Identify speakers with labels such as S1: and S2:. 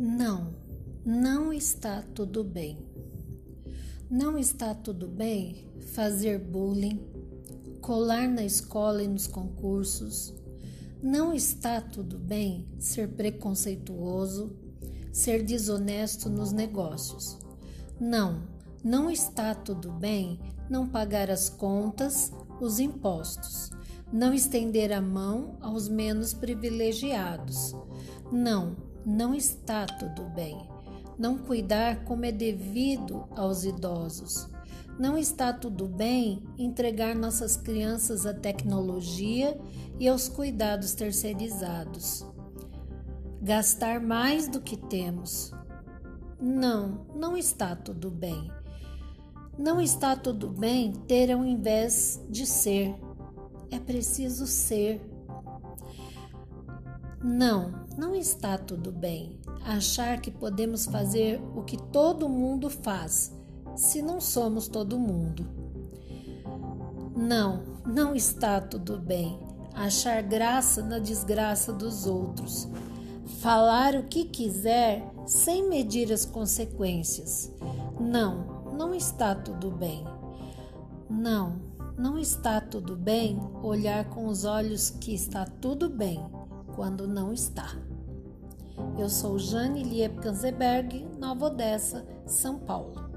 S1: Não, não está tudo bem. Não está tudo bem fazer bullying, colar na escola e nos concursos. Não está tudo bem ser preconceituoso, ser desonesto nos negócios. Não, não está tudo bem não pagar as contas, os impostos, não estender a mão aos menos privilegiados. Não, não está tudo bem. Não cuidar como é devido aos idosos. Não está tudo bem entregar nossas crianças à tecnologia e aos cuidados terceirizados. Gastar mais do que temos. Não, não está tudo bem. Não está tudo bem ter ao invés de ser. É preciso ser. Não, não está tudo bem achar que podemos fazer o que todo mundo faz, se não somos todo mundo. Não, não está tudo bem achar graça na desgraça dos outros, falar o que quiser sem medir as consequências. Não, não está tudo bem. Não, não está tudo bem olhar com os olhos que está tudo bem quando não está. Eu sou Jane Lieb Kanzeberg, Nova Odessa, São Paulo.